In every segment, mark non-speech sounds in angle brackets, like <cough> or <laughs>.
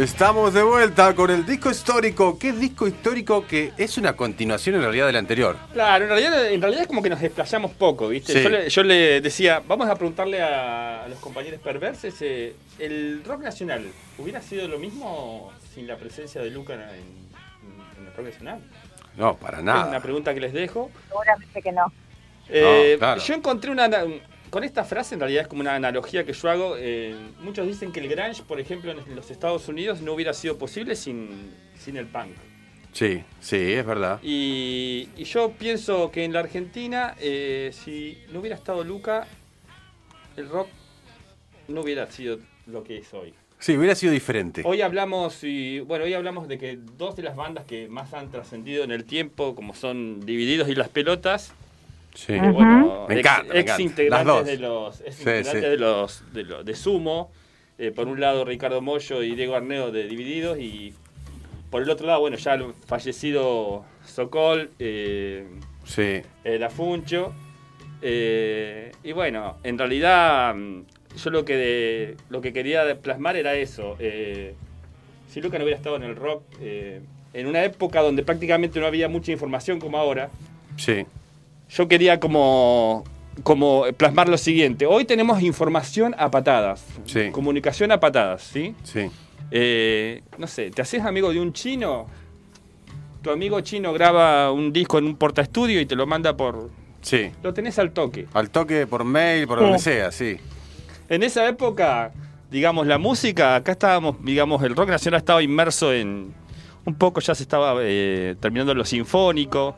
Estamos de vuelta con el disco histórico. ¿Qué disco histórico que es una continuación en realidad del anterior? Claro, en realidad, en realidad es como que nos desplayamos poco, ¿viste? Sí. Yo, le, yo le decía, vamos a preguntarle a, los compañeros perversos, eh, ¿el rock nacional hubiera sido lo mismo sin la presencia de Luca en, en el rock nacional? No, para Es una nada. pregunta que les dejo. Seguramente que no. Eh, claro. Yo encontré una... Con esta frase, en realidad es como una analogía que yo hago. eh, muchos dicen que el grunge, por ejemplo, en los Estados Unidos no hubiera sido posible sin, sin el punk. Sí, sí, es verdad. Y, y yo pienso que en la Argentina, eh, si no hubiera estado Luca, el rock no hubiera sido lo que es hoy. Sí, hubiera sido diferente. Hoy hablamos y bueno, hoy hablamos de que dos de las bandas que más han trascendido en el tiempo, como son Divididos y Las Pelotas, Sí. eh, bueno, Me ex, encanta, me ex encanta. integrantes Las dos. de los ex Sí, integrantes sí. de los de, los- de Sumo, eh, por un lado Ricardo Mollo y Diego Arneo de Divididos y por el otro lado, bueno, ya el fallecido Sokol, eh, Sí. el Afuncho. eh, y bueno, en realidad mm, yo lo que de- lo que quería plasmar era eso. eh, si Luca no hubiera estado en el rock, eh, en una época donde prácticamente no había mucha información como ahora, Sí. Yo quería como, como plasmar lo siguiente. Hoy tenemos información a patadas, Sí. comunicación a patadas, ¿sí? Sí. Eh, no sé, ¿te haces amigo de un chino? Tu amigo chino graba un disco en un portaestudio y te lo manda por... Sí. Lo tenés al toque. Al toque por mail, por Oh. donde sea, sí. En esa época, digamos, la música, acá estábamos, digamos, el rock nacional estaba inmerso en... Un poco ya se estaba eh, terminando lo sinfónico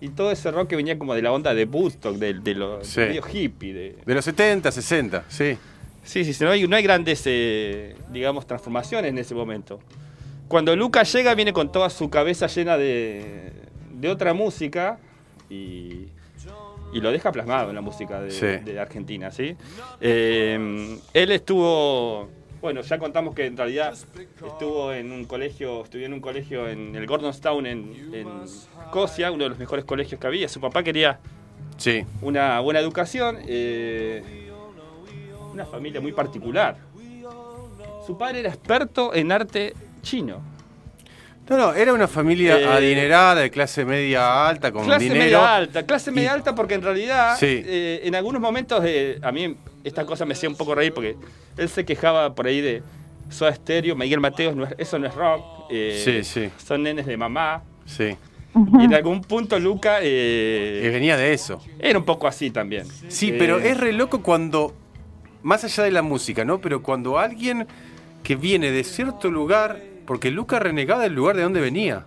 y todo ese rock que venía como de la onda de Woodstock, de, de lo Sí. medio hippie. De, De los 70, 60, sí. Sí, sí, sí, no hay, no hay grandes, eh, digamos, transformaciones en ese momento. Cuando Lucas llega, viene con toda su cabeza llena de, de otra música y, y lo deja plasmado en la música de, Sí. de Argentina, ¿sí? Eh, él estuvo, bueno, ya contamos que en realidad estuvo en un colegio, estudió en un colegio en el Gordonstown en, en Escocia, uno de los mejores colegios que había. Su papá quería Sí. una buena educación, eh, una familia muy particular. Su padre era experto en arte chino. No, no, era una familia Eh, adinerada, de clase media alta, con clase dinero. media alta, clase media Y- alta porque en realidad Sí. eh, en algunos momentos eh, a mí esta cosa me hacía un poco reír porque él se quejaba por ahí de Soda Stereo, Miguel Mateos, no es- eso no es rock, eh, Sí, sí. son nenes de mamá. Sí. Y en algún punto Luca eh, Que venía de eso. era un poco así también. Sí, Eh, pero es re loco cuando, más allá de la música, ¿no? Pero cuando alguien que viene de cierto lugar, porque Luca renegaba del lugar de donde venía.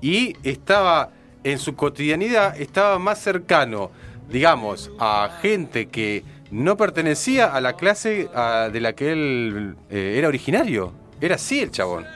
Y estaba, en su cotidianidad, estaba más cercano, digamos, a gente que no pertenecía a la clase de la que él eh, era originario. Era así el chabón.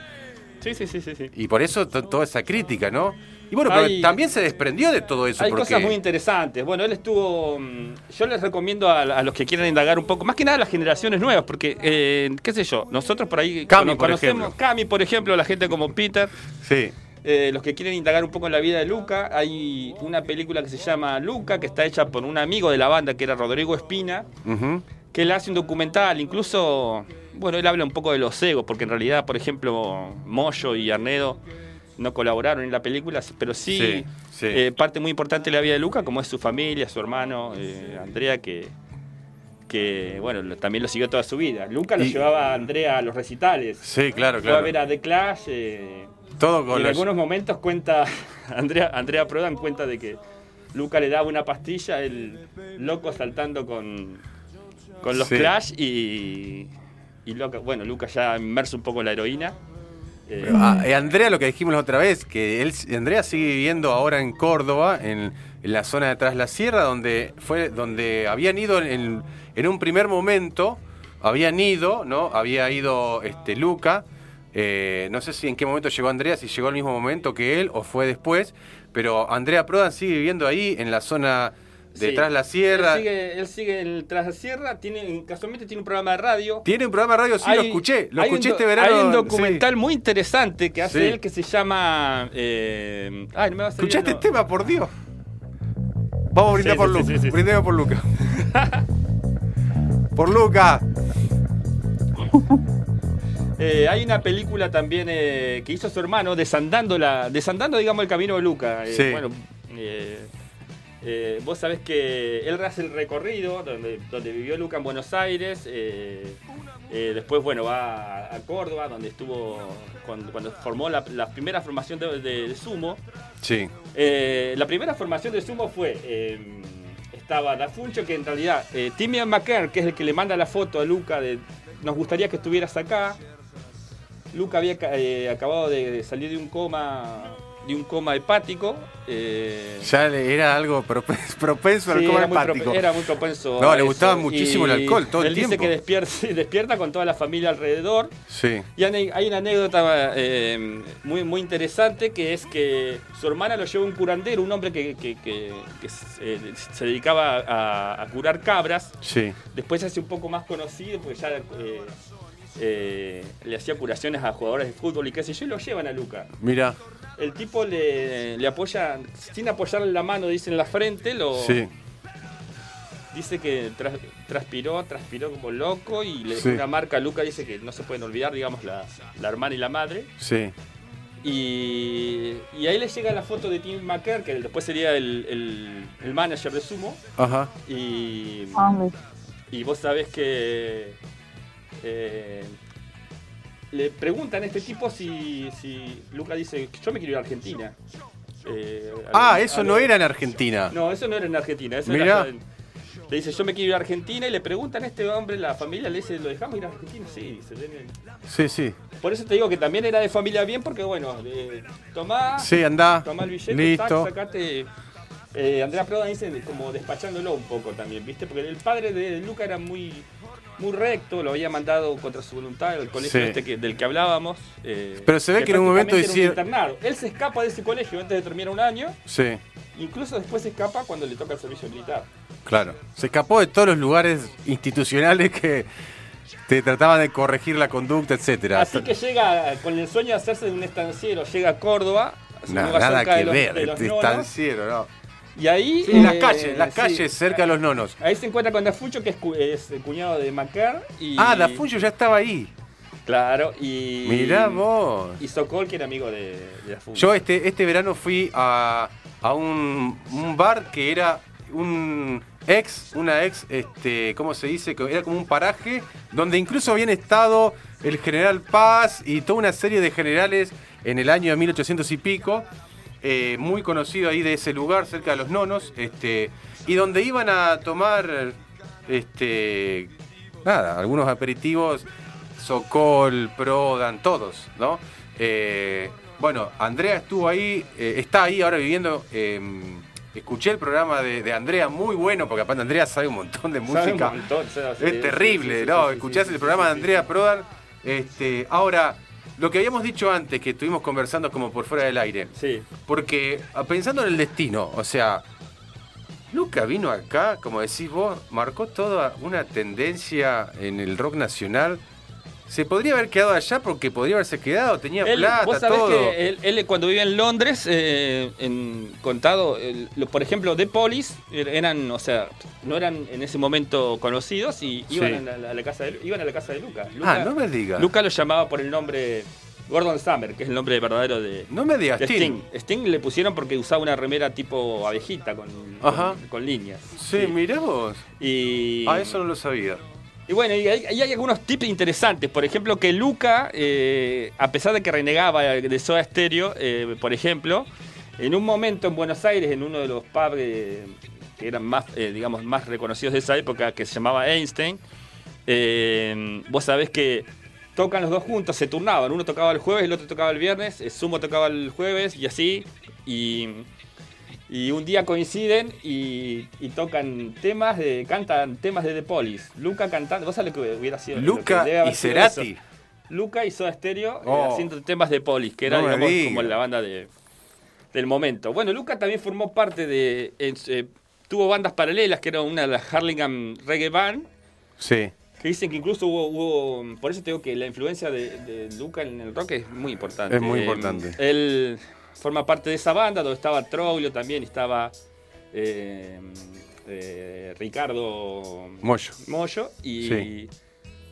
Sí, sí, sí, sí. sí. Y por eso to- toda esa crítica, ¿no? Y bueno, pero también se desprendió de todo eso. Hay porque... cosas muy interesantes. Bueno, él estuvo. mm, Yo les recomiendo a, a los que quieran indagar un poco, más que nada a las generaciones nuevas, porque, eh, qué sé yo, nosotros por ahí Cami, cono- por conocemos. ejemplo. Cami, por ejemplo, la gente como Peter. Sí. Eh, los que quieren indagar un poco en la vida de Luca, hay una película que se llama Luca, que está hecha por un amigo de la banda que era Rodrigo Espina, que él hace un documental, incluso, bueno, él habla un poco de los egos, porque en realidad, por ejemplo, Moyo y Arnedo no colaboraron en la película, pero sí, Sí, sí. eh, parte muy importante de la vida de Luca, como es su familia, su hermano, eh, Andrea, que, que, bueno, también lo siguió toda su vida. Luca lo Y- llevaba a Andrea a los recitales. Sí, claro, Fue a claro. ver a The Clash. eh, Todo y en los- algunos momentos cuenta, <laughs> Andrea, Andrea Prodan cuenta de que Luca le daba una pastilla, el loco saltando con, con los Sí. Clash y, y loca- bueno, Luca ya inmerso un poco en la heroína. Eh, Ah, eh, Andrea, lo que dijimos la otra vez, que él, Andrea sigue viviendo ahora en Córdoba, en, en la zona de atrás la sierra, donde fue donde habían ido en, en un primer momento, habían ido, ¿no? Había ido este Luca. Eh, no sé si en qué momento llegó Andrea, si llegó al mismo momento que él o fue después, pero Andrea Prodan sigue viviendo ahí en la zona sí. detrás la sierra. Él sigue, él sigue en- tras la sierra, tiene, casualmente tiene un programa de radio. Tiene un programa de radio, sí, lo escuché, lo escuché este verano. Hay un sí. documental muy interesante que hace Sí. él que se llama. eh, ay, no me va a salir Escuchaste el este no- tema, por Dios. Vamos a brindar Sí, por sí, Luca. sí, sí, sí. Brindemos por Luca. <laughs> por Luca. Eh, hay una película también eh, que hizo su hermano, desandando, la, desandando digamos, el camino de Luca. Eh, Sí. Bueno, vos sabés que él hace el recorrido donde, donde vivió Luca en Buenos Aires. después, bueno, va a, a Córdoba, donde estuvo cuando, cuando formó la, la primera formación de, de- de sumo. Sí. La primera formación de sumo fue. eh, estaba Dafuncho, que en realidad. Eh, Timian McKern, que es el que le manda la foto a Luca de. Nos gustaría que estuvieras acá. Luca había eh, acabado de salir de un coma. De un coma hepático. eh, Ya le- era algo propenso, <laughs> propenso al coma era muy, hepático. prope- era muy propenso. No, le eso. gustaba muchísimo el alcohol todo el él dice tiempo. que despierta, despierta con toda la familia alrededor. Sí. Y hay hay una anécdota eh, muy, muy interesante que es que su hermana lo lleva un curandero, un hombre que, que- que- que se, se dedicaba a, a curar cabras. Sí. Después se hace un poco más conocido porque ya eh, eh, le hacía curaciones a jugadores de fútbol y qué sé yo, y lo llevan a Luca. Mira. El tipo le, le apoya, sin apoyarle la mano, dice en la frente, lo, Sí. dice que tras- transpiró, transpiró como loco y le dejó Sí. una marca a Luca, dice que no se pueden olvidar, digamos, la, la hermana y la madre. Sí. Y, y ahí le llega la foto de Tim McKer, que después sería el, el- el manager de Sumo. Ajá. Y, Hombre. y vos sabés que eh, le preguntan a este tipo si, si Luca dice, yo me quiero ir a Argentina. Eh, Ah, eso a no era en Argentina. No, eso no era en Argentina. Eso era le dice, yo me quiero ir a Argentina y le preguntan a este hombre, la familia le dice, ¿lo dejamos ir a Argentina? Sí, dice. Sí, sí. Por eso te digo que también era de familia bien, porque bueno, eh, tomá, Sí, anda. tomá el billete, Listo. tac, sacate. Eh, Andrea dice como despachándolo un poco también, ¿viste? Porque el padre de Luca era muy, muy recto, lo había mandado contra su voluntad al colegio Sí. este que- del que hablábamos. eh, Pero se ve que en un momento hicieron-. Él se escapa de ese colegio antes de terminar un año, Sí. incluso después se escapa cuando le toca el servicio militar. Claro. Se escapó de todos los lugares institucionales que te trataban de corregir la conducta, etcétera. Así que llega con el sueño de hacerse de un estanciero, llega a Córdoba, lugar nada que los- ver, este estanciero, ¿no? Y ahí. Sí, las eh, calles, las sí. calles cerca de los nonos. Ahí se encuentra con Dafucho, que es, cu- es el cuñado de Macar. Y, Ah, Dafuncho ya estaba ahí. Claro, y. Mirá vos. Y Sokol, que era amigo de, de. Yo este, este verano fui a, a un, un bar que era un ex, una ex, este, ¿cómo se dice? Era como un paraje donde incluso habían estado el general Paz y toda una serie de generales en el año de 1800 y pico, eh, muy conocido ahí de ese lugar, cerca de los nonos, este, y donde iban a tomar, este, nada, algunos aperitivos, Sokol, Prodan, todos, ¿no? Eh, bueno, Andrea estuvo ahí, eh, está ahí ahora viviendo. eh, escuché el programa de, de Andrea, muy bueno, porque aparte Andrea sabe un montón de Sabe un música. montón, sí, Es sí, terrible, sí, sí, ¿no? Escuchás el programa de. Andrea Prodan. Este, ahora, lo que habíamos dicho antes, que estuvimos conversando como por fuera del aire, Sí. porque ah, pensando en el destino, o sea, Luca vino acá, como decís vos, marcó toda una tendencia en el rock nacional. Se podría haber quedado allá porque podría haberse quedado, tenía Él, plata, vos sabés todo. que él, él cuando vivía en Londres, eh, en contado, el- lo- por ejemplo, The Police er- eran, o sea, no eran en ese momento conocidos y iban, Sí. a, la, a la casa de, iban a la casa de Luca. Luca ah, no me digas. Luca lo llamaba por el nombre Gordon Summer, que es el nombre verdadero de, no me digas, Sting. Sting. Sting le pusieron porque usaba una remera tipo abejita con, Ajá. con, con líneas. Sí, mirá vos. Y, Ah, eso no lo sabía. Y bueno, y hay, algunos tips interesantes. Por ejemplo, que Luca, eh, a pesar de que renegaba de Soda Stereo, eh, por ejemplo, en un momento en Buenos Aires, en uno de los pubs que eran más, eh, digamos, más reconocidos de esa época, que se llamaba Einstein, vos sabés que tocan los dos juntos, se turnaban. Uno tocaba el jueves, el otro tocaba el viernes, el Sumo tocaba el jueves y así. Y, y un día coinciden y, y tocan temas de. cantan temas de The Police. Luca cantando. ¿Vos sabés lo que hubiera sido? Luca y Cerati. Luca y Soda Stereo eh, Oh. haciendo temas de Police, que era No digamos, como la banda de, del momento. Bueno, Luca también formó parte de. eh, tuvo bandas paralelas, que era una de las Harlingham Reggae Band. Sí. Que dicen que incluso hubo, hubo- Por eso te digo que la influencia de, de Luca en el rock es muy importante. Es muy Eh, importante. Forma parte de esa banda donde estaba Troglio también, estaba eh, eh, Ricardo Moyo. Y, Sí.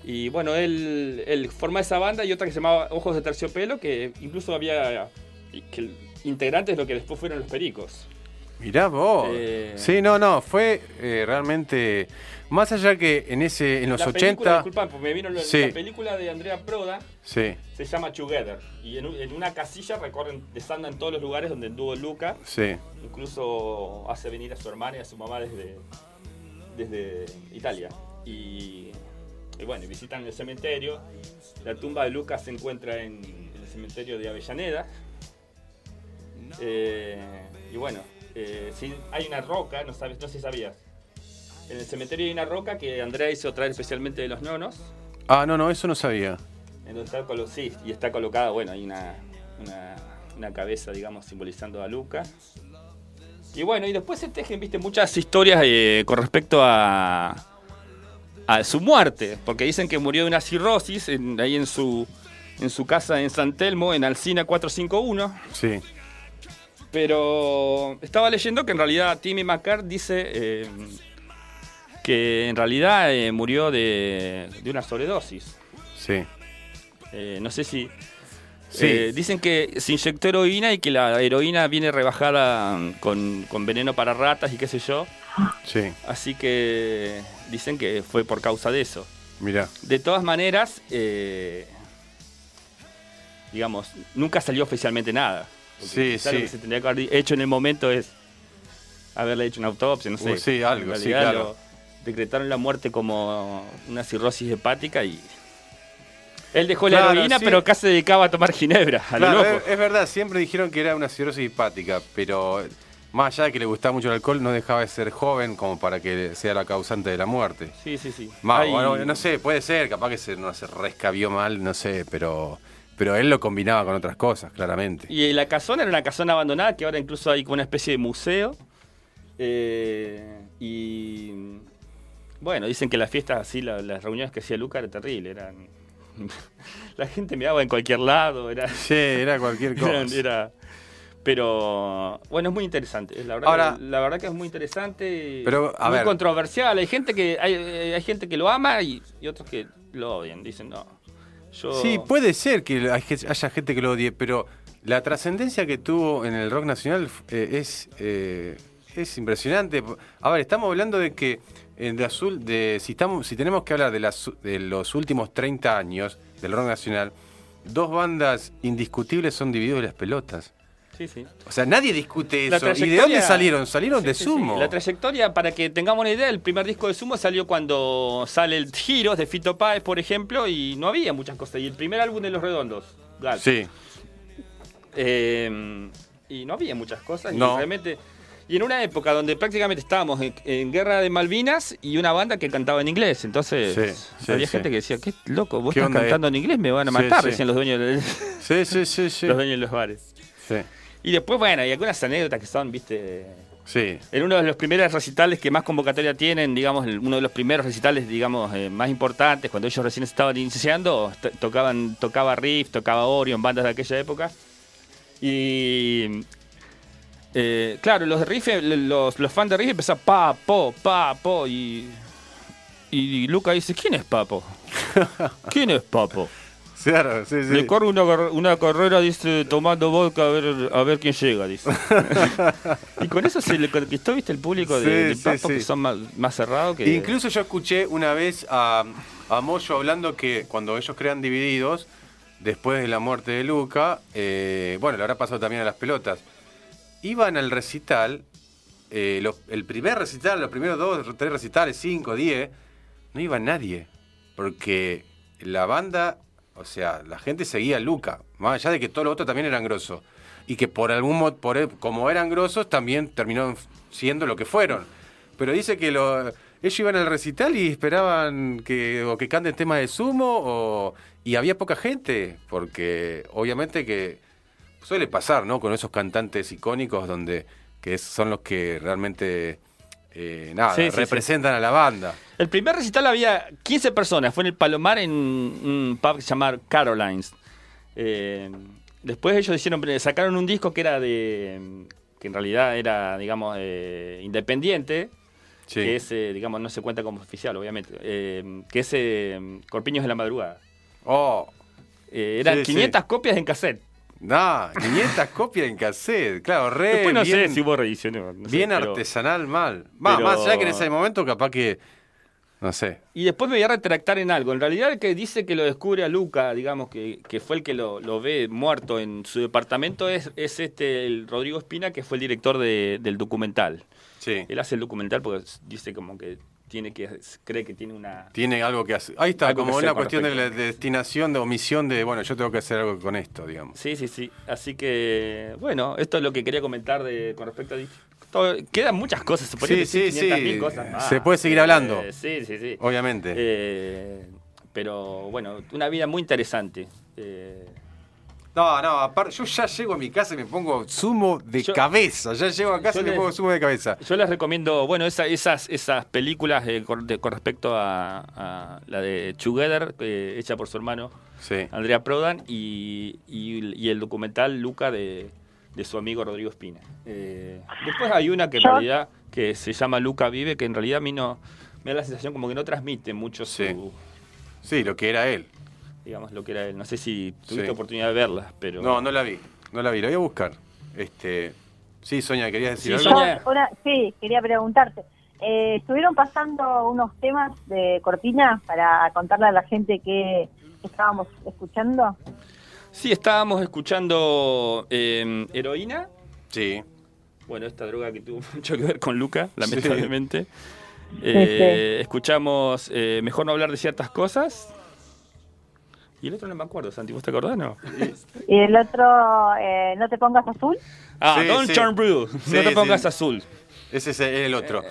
Y bueno, él, él forma esa banda y otra que se llamaba Ojos de Terciopelo, que incluso había que, integrantes de lo que después fueron los Pericos. Mirá vos. Eh, Sí, no, no, fue eh, realmente. Más allá que en ese en los la 80. Película, disculpa, porque me vino la, Sí. la película de Andrea Proda, Sí, se llama Together. Y en, un- en una casilla recorren, desandan todos los lugares donde anduvo Luca. sí. Incluso hace venir a su hermana y a su mamá desde, desde Italia. Y, y bueno, visitan el cementerio. La tumba de Lucas se encuentra en, el cementerio de Avellaneda. Eh, y bueno, eh, sí, hay una roca, no, sabes, no sé si sabías. En el cementerio hay una roca que Andrea hizo traer especialmente de los nonos. Ah, no, no, eso no sabía. En donde está sí, y está colocada, bueno, hay una, una, una cabeza, digamos, simbolizando a Luca. Y bueno, y después se tejen, viste, muchas historias eh, con respecto a, a su muerte, porque dicen que murió de una cirrosis en- ahí en su, en su casa en San Telmo, en Alcina 451. Sí. Pero estaba leyendo que en realidad Timmy McCart dice eh, que en realidad eh, murió de, de una sobredosis. Sí. Eh, no sé si. Sí. eh, dicen que se inyectó heroína y que la heroína viene rebajada con, con veneno para ratas y qué sé yo. Sí. Así que dicen que fue por causa de eso. Mirá. De todas maneras, digamos, nunca salió oficialmente nada. Porque Sí, sí. Lo que se tendría que haber hecho en el momento es haberle hecho una autopsia, no sé. Uh, sí, algo, sí, claro. decretaron la muerte como una cirrosis hepática y. Él dejó la Claro, heroína, sí. pero acá se dedicaba a tomar ginebra, a Claro, loco. es, es verdad, siempre dijeron que era una cirrosis hepática, pero más allá de que le gustaba mucho el alcohol, no dejaba de ser joven como para que sea la causante de la muerte. Sí, sí, sí. Más, Hay- bueno, no sé, puede ser, capaz que se, no se rescabió mal, no sé, pero, pero él lo combinaba con otras cosas, claramente. Y la casona era una casona abandonada que ahora incluso hay como una especie de museo. Eh, y bueno, dicen que las fiestas así, la- las reuniones que hacía Luca era terrible. Eran, <laughs> la gente me daba en cualquier lado. Era, Sí, era cualquier <laughs> cosa. eran- era- pero bueno, es muy interesante. La verdad, Ahora- que, la verdad que es muy interesante. Pero, a muy ver. controversial. Hay gente que hay, hay gente que lo ama y, y otros que lo odian. Dicen, no. Sí, puede ser que haya gente que lo odie, pero la trascendencia que tuvo en el rock nacional eh, es, eh, es impresionante. A ver, estamos hablando de que eh, de azul, de, si, estamos, si tenemos que hablar de, de los últimos 30 años del rock nacional, dos bandas indiscutibles son Divididos las Pelotas. Sí, sí. O sea, nadie discute eso. ¿Y de dónde salieron? Salieron Sí, de Sumo. sí. La trayectoria, para que tengamos una idea, el primer disco de Sumo salió cuando sale el Giros de Fito Páez, por ejemplo, y no había muchas cosas. Y el primer álbum de Los Redondos, Gal. Sí, Eh, y no había muchas cosas. No. Y realmente. Y en una época donde prácticamente estábamos en, en guerra de Malvinas y una banda que cantaba en inglés. Entonces Sí, sí, había sí. gente que decía, qué loco, vos ¿Qué estás onda cantando en inglés, me van a matar, decían los dueños, de, sí, sí, sí. sí. <laughs> los dueños de los bares. sí. Y después, bueno, hay algunas anécdotas que son, viste, sí. En uno de los primeros recitales que más convocatoria tienen, digamos, uno de los primeros recitales, digamos, eh, más importantes, cuando ellos recién estaban iniciando, to- tocaban, tocaba Riff, tocaba Orion, bandas de aquella época. Y eh, claro, los Riff, eh, los, los fans de Riff empezaban pa, po, pa, po, y, y Luca dice, ¿quién es Papo? ¿Quién es Papo? Claro, sí, sí. Le corre una, una carrera, dice, tomando vodka a ver, a ver quién llega, dice. <laughs> y con eso se le conquistó, viste, el público de, Sí, de sí, Papo, sí. que son más, más cerrados que... Incluso yo escuché una vez a, a Moyo hablando que cuando ellos crean divididos, después de la muerte de Luca, eh, bueno, le habrá pasado también a las pelotas, iban al recital, eh, lo- el primer recital, los primeros dos, tres recitales, cinco, diez, no iba nadie, porque la banda, o sea, la gente seguía a Luca, más allá de que todos los otros también eran grosos, y que por algún modo, por, e, como eran grosos, también terminaron siendo lo que fueron. Pero dice que lo, ellos iban al recital y esperaban que, o que canten temas de sumo, o, y había poca gente, porque obviamente que suele pasar, ¿no? Con esos cantantes icónicos donde que son los que realmente eh, nada, Sí, sí, representan a la banda. El primer recital había 15 personas, fue en el Palomar en un pub que se llama Carolines. Eh, después ellos hicieron, sacaron un disco que era de, que en realidad era, digamos, eh, independiente. Que es, eh, digamos, no se cuenta como oficial, obviamente, que es Corpiños de la Madrugada. Oh, eran Sí, sí. 500 copias en cassette. Nah, <laughs> 500 copias en cassette. Claro, re Después no bien, sé si hubo reediciones. no sé, bien pero- artesanal mal. Va, pero- más allá que en ese momento capaz que, no sé. Y después me voy a retractar en algo. En realidad el que dice que lo descubre a Luca, digamos, que, que fue el que lo, lo ve muerto en su departamento, es, es este el Rodrigo Espina, que fue el director de- del documental. Sí. Él hace el documental porque dice como que tiene que cree que tiene una Tiene algo que hacer. Ahí está, como una cuestión de, la destinación, de omisión, de, bueno, yo tengo que hacer algo con esto, digamos. Sí, sí, sí. Así que, bueno, esto es lo que quería comentar de, con respecto a... todo- quedan muchas cosas, se Sí, decir sí, 500.000 sí. cosas más. Se puede seguir hablando. Eh, sí, sí, sí. Obviamente. Eh, pero, bueno, una vida muy interesante. Eh, No, no, aparte, yo ya llego a mi casa y me pongo zumo de Yo- cabeza. Ya llego a casa y me pongo zumo de cabeza. Yo les recomiendo, bueno, esa- esas, esas películas eh, con, de- con respecto a, a la de Together, eh, hecha por su hermano Sí. Andrea Prodan, y, y- y el documental Luca de, de su amigo Rodrigo Espina. Eh, después hay una que en realidad que se llama Luca Vive, que en realidad a mí no me da la sensación como que no transmite mucho su, Sí. Sí, lo que era él. Digamos, lo que era él. No sé si tuviste Sí. oportunidad de verla, pero... No, no la vi. No la vi, la voy a buscar. Este, sí, Sonia, querías decir Sí, algo. Sonia. Una- sí, quería preguntarte. Eh, estuvieron pasando unos temas de Cortina para contarle a la gente que estábamos escuchando. Sí, estábamos escuchando eh, Heroína. Sí. Bueno, esta droga que tuvo <laughs> mucho que ver con Luca, Sí. lamentablemente. Eh, Escuchamos eh, Mejor no hablar de ciertas cosas. Y el otro no me acuerdo, Santi, ¿vos te acordás? No. Y el otro, eh, No te pongas azul. Ah, Sí, Don't sí. Turn Blue. Sí, no te pongas sí. azul. Ese es el otro.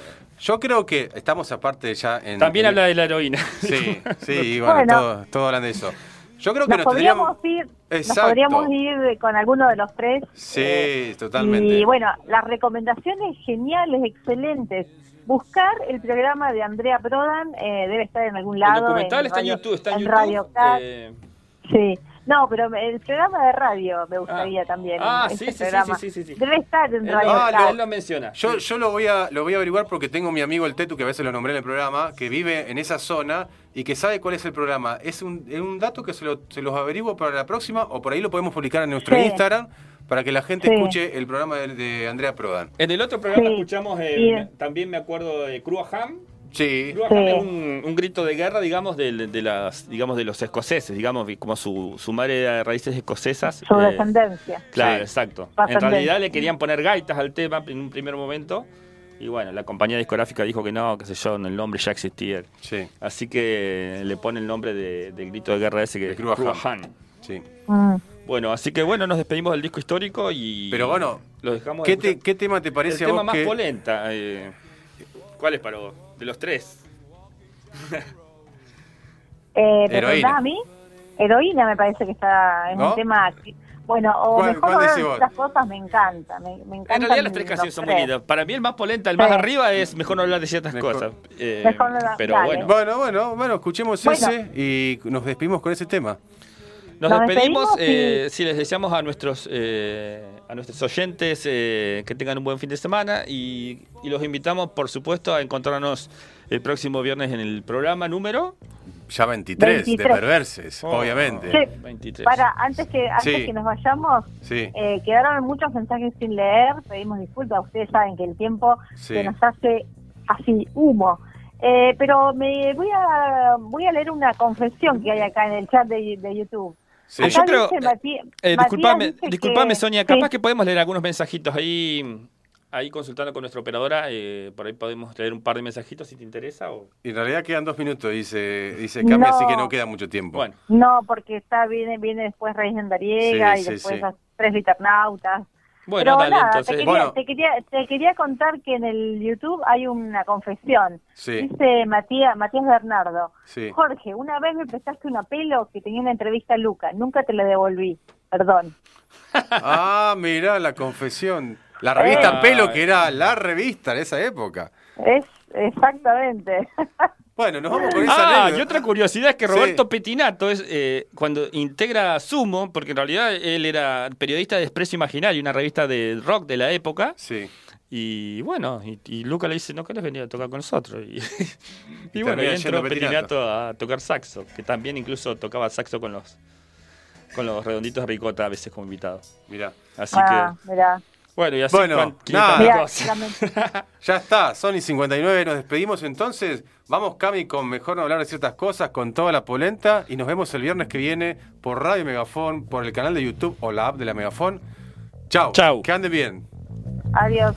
Yo creo que estamos aparte ya en. También en- habla de la heroína. Sí, <laughs> sí, bueno, Bueno. todos todo hablan de eso. Yo creo que Nos nos, podríamos tendríamos. ir, nos podríamos ir con alguno de los tres. Sí, eh, totalmente. Y bueno, las recomendaciones geniales, excelentes. Buscar el programa de Andrea Prodan, eh, debe estar en algún lado. el documental está en Radio- YouTube. Está en, YouTube. Radio Cat. eh, Sí. No, pero el programa de radio me gustaría Ah. también. Ah, ese sí, sí, sí, sí, sí, sí. Debe estar en él, Radio lo, Ah, Cat. él lo menciona. Yo, yo lo voy a lo voy a averiguar porque tengo mi amigo el Tetu, que a veces lo nombré en el programa, que vive en esa zona y que sabe cuál es el programa. Es un, es un dato que se, lo- se los averiguo para la próxima o por ahí lo podemos publicar en nuestro Sí. Instagram para que la gente Sí. escuche el programa de, de Andrea Prodan. En el otro programa Sí. escuchamos, eh, también me acuerdo de Cruaham. Sí, Cruaham Sí. es un, un grito de guerra, digamos, de, de las, digamos, de los escoceses, digamos, como su, su madre era de raíces escocesas. Su eh, descendencia. Claro, Sí. exacto. En realidad le querían poner gaitas al tema en un primer momento. Y bueno, la compañía discográfica dijo que no, qué sé yo, el nombre ya existía. sí, Así que le pone el nombre de, del grito de guerra ese que De es. Cruachan. sí. Mm. Bueno, así que bueno, nos despedimos del disco histórico y. Pero bueno, lo dejamos ¿Qué, te- tema te El parece a tema vos más que... polenta. eh, ¿Cuál es para vos? De los tres. <laughs> Eh, ¿Me Heroína. preguntás a mí? Heroína me parece que está en ¿No? un tema... Bueno, o ¿Cuál- mejor vos? las cosas me encanta. Me, me En realidad las tres canciones son lindas. Para mí el más polenta, el más Sí. arriba es mejor no hablar de ciertas Mejor. cosas. Eh, Mejor no hablar- pero dale. bueno, Bueno, bueno, bueno, escuchemos Bueno. ese y nos despedimos con ese tema. Nos, nos despedimos. despedimos y- eh, Si les deseamos a nuestros eh, a nuestros oyentes eh, que tengan un buen fin de semana y, y los invitamos, por supuesto, a encontrarnos el próximo viernes en el programa número Ya 23, de 23. perverses, Oh, obviamente. Sí. 23. Para, antes que antes Sí. que nos vayamos, Sí, eh, quedaron muchos mensajes sin leer. Pedimos disculpas. Ustedes saben que el tiempo Sí. se nos hace así humo. Eh, pero me voy a voy a leer una confesión que hay acá en el chat de, de YouTube. Sí. yo creo- dice Mati- Eh, disculpame, dice disculpame, que- Sonia, sí. capaz que podemos leer algunos mensajitos ahí, ahí consultando con nuestra operadora, eh, por ahí podemos leer un par de mensajitos si te interesa. O... En realidad quedan dos minutos, dice, dice Cami, así que no queda mucho tiempo. Bueno, No, porque está viene viene después Reyes Andariega Sí, y sí, después las tres viternautas. Bueno, Pero dale, nada, entonces. te, quería, Bueno. te, quería, te quería contar que en el YouTube hay una confesión. Sí, Dice Matías, Matías Bernardo. sí. Jorge, una vez me prestaste una pelo que tenía una entrevista a Luca. Nunca te la devolví. Perdón. <laughs> Ah, mirá la confesión. La revista Eh. Pelo, que era la revista de esa época. Es exactamente. <laughs> Bueno, nos vamos con esa Ah, anécdota. y otra curiosidad es que Sí. Roberto Petinato es eh, cuando integra Sumo, porque en realidad él era periodista de Expreso Imaginario, una revista de rock de la época, Sí, Y bueno, y, y Luca le dice, ¿no querés venir a tocar con nosotros? <laughs> Y, y bueno, y entró Petinato. Petinato a tocar saxo, que también incluso tocaba saxo con los con los redonditos de ricota a veces como invitado. Mirá. Así Ah, mirá. Bueno, y así Bueno, cuan- nada. 500 Mirá, cosas. lament- <laughs> Ya está, Sony 59, nos despedimos entonces. Vamos, Cami, con mejor no hablar de ciertas cosas, con toda la polenta. Y nos vemos el viernes que viene por Radio Megafón, por el canal de YouTube o la app de la Megafón. Chao. Chau. Que ande bien. Adiós.